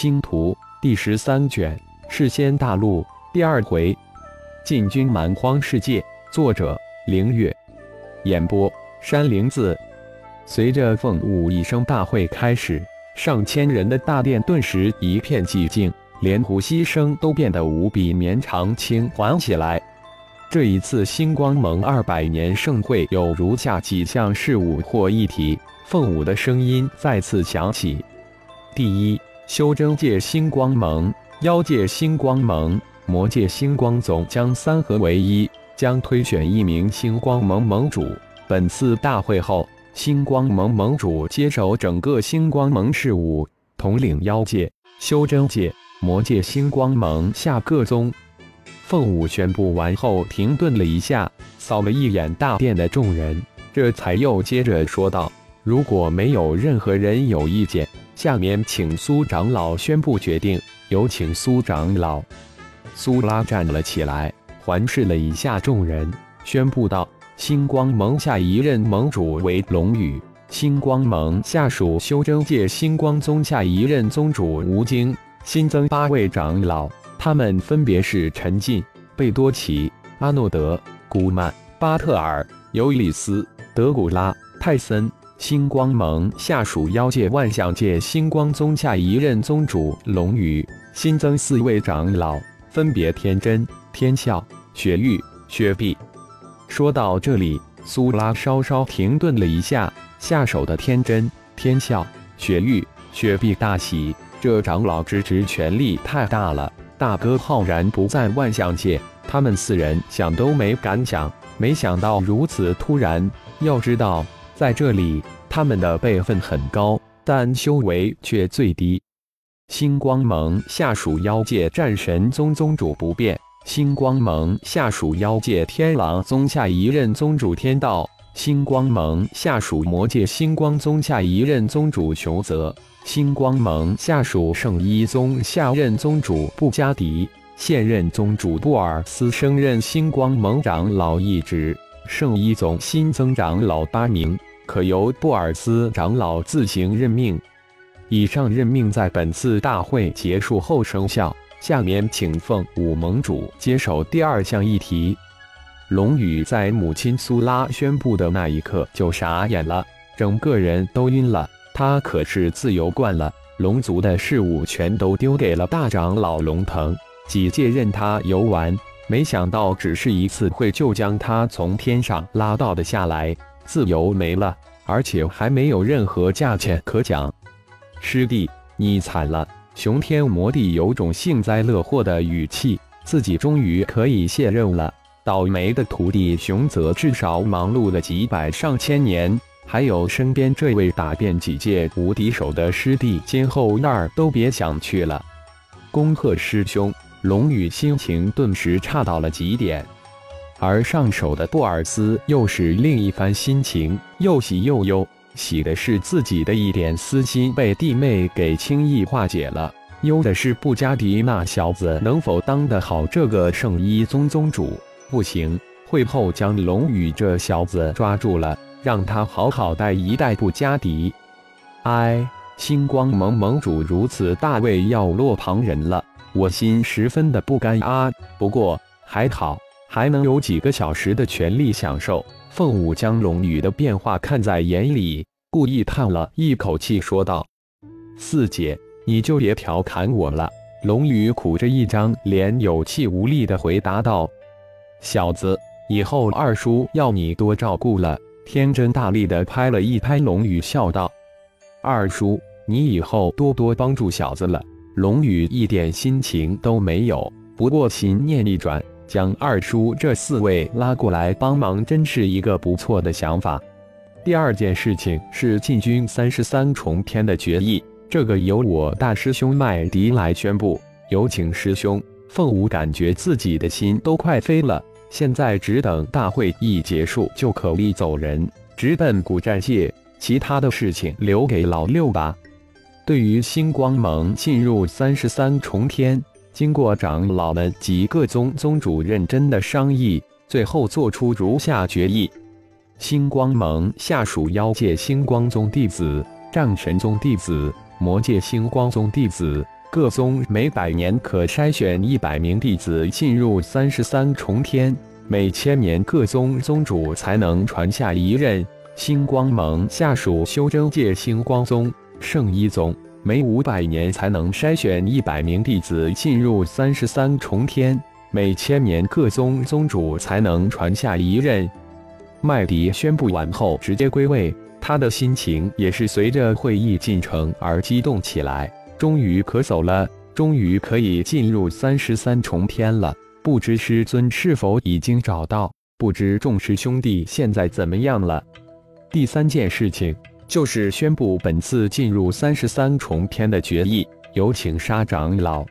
星图第十三卷，世仙大陆第二回，进军蛮荒世界。作者：凌月。演播：山灵子。随着凤舞一声大会开始，上千人的大殿顿时一片寂静，连呼吸声都变得无比绵长轻缓起来。这一次星光盟二百年盛会有如下几项事务或议题。凤舞的声音再次响起：第一。修真界星光盟、妖界星光盟、魔界星光宗将三合为一，将推选一名星光盟盟主。本次大会后，星光盟盟主接手整个星光盟事务，统领妖界、修真界、魔界星光盟下各宗。凤舞宣布完后，停顿了一下，扫了一眼大殿的众人，这才又接着说道：“如果没有任何人有意见。”下面请苏长老宣布决定，有请苏长老。苏拉站了起来，环视了一下众人，宣布道：“星光盟下一任盟主为龙宇，星光盟下属修真界星光宗下一任宗主吴京，新增八位长老，他们分别是陈进、贝多奇、阿诺德、古曼、巴特尔、尤里斯、德古拉、泰森。”星光盟下属妖界万象界星光宗下一任宗主龙宇新增四位长老，分别天真、天笑、雪玉、雪碧。说到这里，苏拉稍稍停顿了一下，下手的天真、天笑、雪玉、雪碧大喜，这长老之职权力太大了。大哥浩然不在万象界，他们四人想都没敢想，没想到如此突然。要知道。在这里，他们的辈分很高，但修为却最低。星光盟下属妖界战神宗宗主不变，星光盟下属妖界天狼宗下一任宗主天道，星光盟下属魔界星光宗下一任宗主熊泽，星光盟下属圣一宗下任宗主布加迪，现任宗主布尔斯升任星光盟长老一职，圣一宗新增长老八名。可由布尔斯长老自行任命。以上任命在本次大会结束后生效。下面请凤舞盟主接手第二项议题。龙宇在母亲苏拉宣布的那一刻就傻眼了，整个人都晕了。他可是自由惯了，龙族的事物全都丢给了大长老龙腾，几届任他游玩，没想到只是一次会就将他从天上拉到的下来。自由没了，而且还没有任何价钱可讲。师弟，你惨了！熊天魔帝有种幸灾乐祸的语气，自己终于可以卸任了。倒霉的徒弟熊泽至少忙碌了几百上千年，还有身边这位打遍几届无敌手的师弟，今后那儿都别想去了。恭贺师兄！龙宇心情顿时差到了极点。而上手的布尔斯又是另一番心情，又喜又忧。喜的是自己的一点私心被弟妹给轻易化解了；忧的是布加迪那小子能否当得好这个圣衣宗宗主。不行，会后将龙宇这小子抓住了，让他好好带一带布加迪。哎，星光盟盟主如此大位要落旁人了，我心十分的不甘啊。不过还好。还能有几个小时的权力享受？凤舞将龙宇的变化看在眼里，故意叹了一口气，说道：“四姐，你就别调侃我了。”龙宇苦着一张脸，有气无力地回答道：“小子，以后二叔要你多照顾了。”天真大力地拍了一拍龙宇，笑道：“二叔，你以后多多帮助小子了。”龙宇一点心情都没有，不过心念一转。将二叔这四位拉过来帮忙，真是一个不错的想法。第二件事情是进军三十三重天的决议，这个由我大师兄麦迪来宣布。有请师兄。凤舞感觉自己的心都快飞了，现在只等大会一结束就可以走人，直奔古战界。其他的事情留给老六吧。对于星光盟进入三十三重天。经过长老们及各宗宗主认真的商议，最后做出如下决议：星光盟下属妖界星光宗弟子、战神宗弟子、魔界星光宗弟子、各宗每百年可筛选一百名弟子进入三十三重天，每千年各宗宗主才能传下一任。星光盟下属修真界星光宗、圣一宗，每五百年才能筛选一百名弟子进入三十三重天，每千年各宗宗主才能传下一任。麦迪宣布完后，直接归位，他的心情也是随着会议进程而激动起来。终于可走了，终于可以进入三十三重天了。不知师尊是否已经找到？不知众师兄弟现在怎么样了？第三件事情就是宣布本次进入三十三重天的决议，有请沙长老。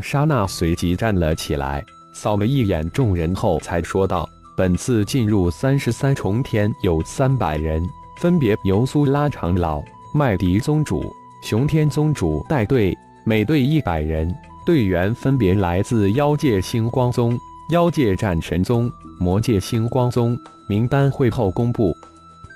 沙娜随即站了起来，扫了一眼众人后，才说道：“本次进入三十三重天有三百人，分别由苏拉长老、麦迪宗主、熊天宗主带队，每队一百人，队员分别来自妖界星光宗、妖界战神宗、魔界星光宗，名单会后公布。”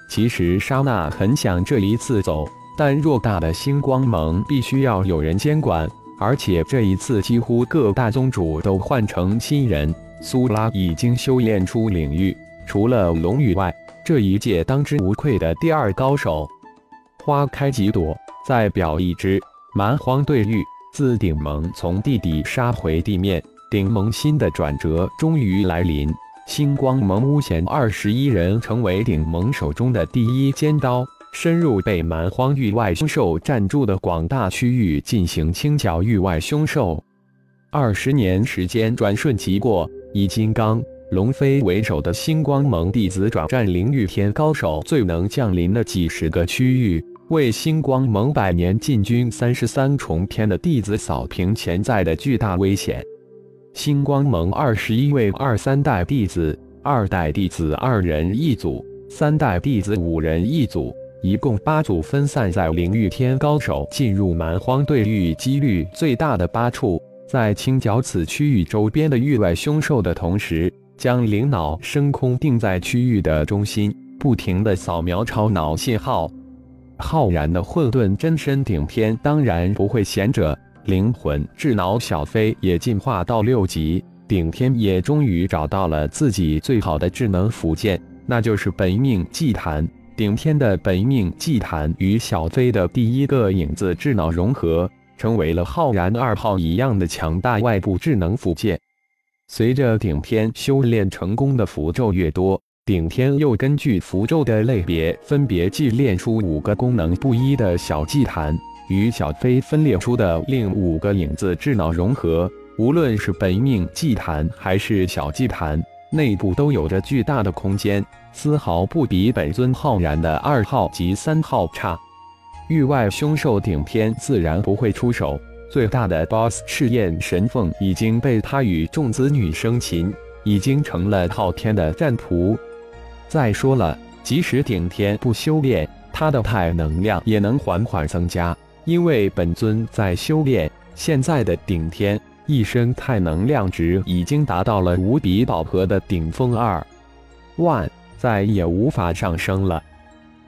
其实莎娜很想这一次走，但偌大的星光盟必须要有人监管，而且这一次几乎各大宗主都换成新人。苏拉已经修炼出领域，除了龙羽外，这一届当之无愧的第二高手。花开几朵，再表一枝。蛮荒对玉自顶盟从地底杀回地面，顶盟新的转折终于来临。星光盟巫贤二十一人成为顶盟手中的第一尖刀，深入被蛮荒域外凶兽占住的广大区域进行清剿域外凶兽。二十年时间转瞬即过，以金刚、龙飞为首的星光盟弟子转战灵域天高手最能降临的几十个区域，为星光盟百年进军三十三重天的弟子扫平潜在的巨大危险。星光盟二十一位二三代弟子，二代弟子二人一组，三代弟子五人一组，一共八组，分散在灵域天高手进入蛮荒对域几率最大的八处，在清剿此区域周边的域外凶兽的同时，将灵脑升空定在区域的中心，不停的扫描超脑信号。浩然的混沌真身顶天当然不会闲着。灵魂智脑小飞也进化到六级，顶天也终于找到了自己最好的智能辅件，那就是本命祭坛。顶天的本命祭坛与小飞的第一个影子智脑融合，成为了浩然二号一样的强大外部智能辅件。随着顶天修炼成功的符咒越多，顶天又根据符咒的类别，分别祭炼出五个功能不一的小祭坛。与小飞分裂出的另五个影子智脑融合，无论是本命祭坛还是小祭坛，内部都有着巨大的空间，丝毫不比本尊浩然的二号及三号差。域外凶兽顶天自然不会出手，最大的 BOSS 赤焰神凤已经被他与众子女生擒，已经成了昊天的战仆。再说了，即使顶天不修炼，他的太能量也能缓缓增加。因为本尊在修炼，现在的顶天一身太能量值已经达到了无比饱和的顶峰二万，再也无法上升了。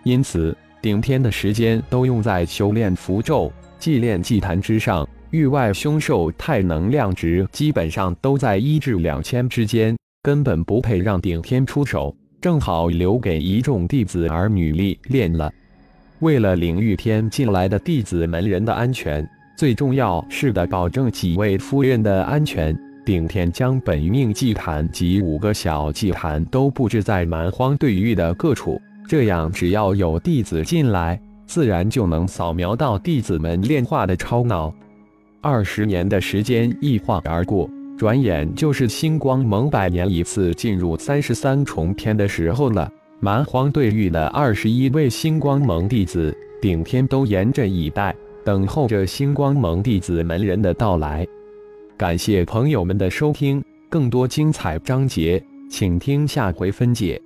因此，顶天的时间都用在修炼符咒、祭炼祭坛之上。域外凶兽太能量值基本上都在一至两千之间，根本不配让顶天出手，正好留给一众弟子儿女历练了。为了领域天进来的弟子门人的安全，最重要是的保证几位夫人的安全。顶天将本命祭坛及五个小祭坛都布置在蛮荒对域的各处，这样只要有弟子进来，自然就能扫描到弟子们炼化的超脑。二十年的时间一晃而过，转眼就是星光盟百年一次进入三十三重天的时候了。蛮荒对遇的二十一位星光盟弟子，顶天都严阵以待，等候着星光盟弟子门人的到来。感谢朋友们的收听，更多精彩章节，请听下回分解。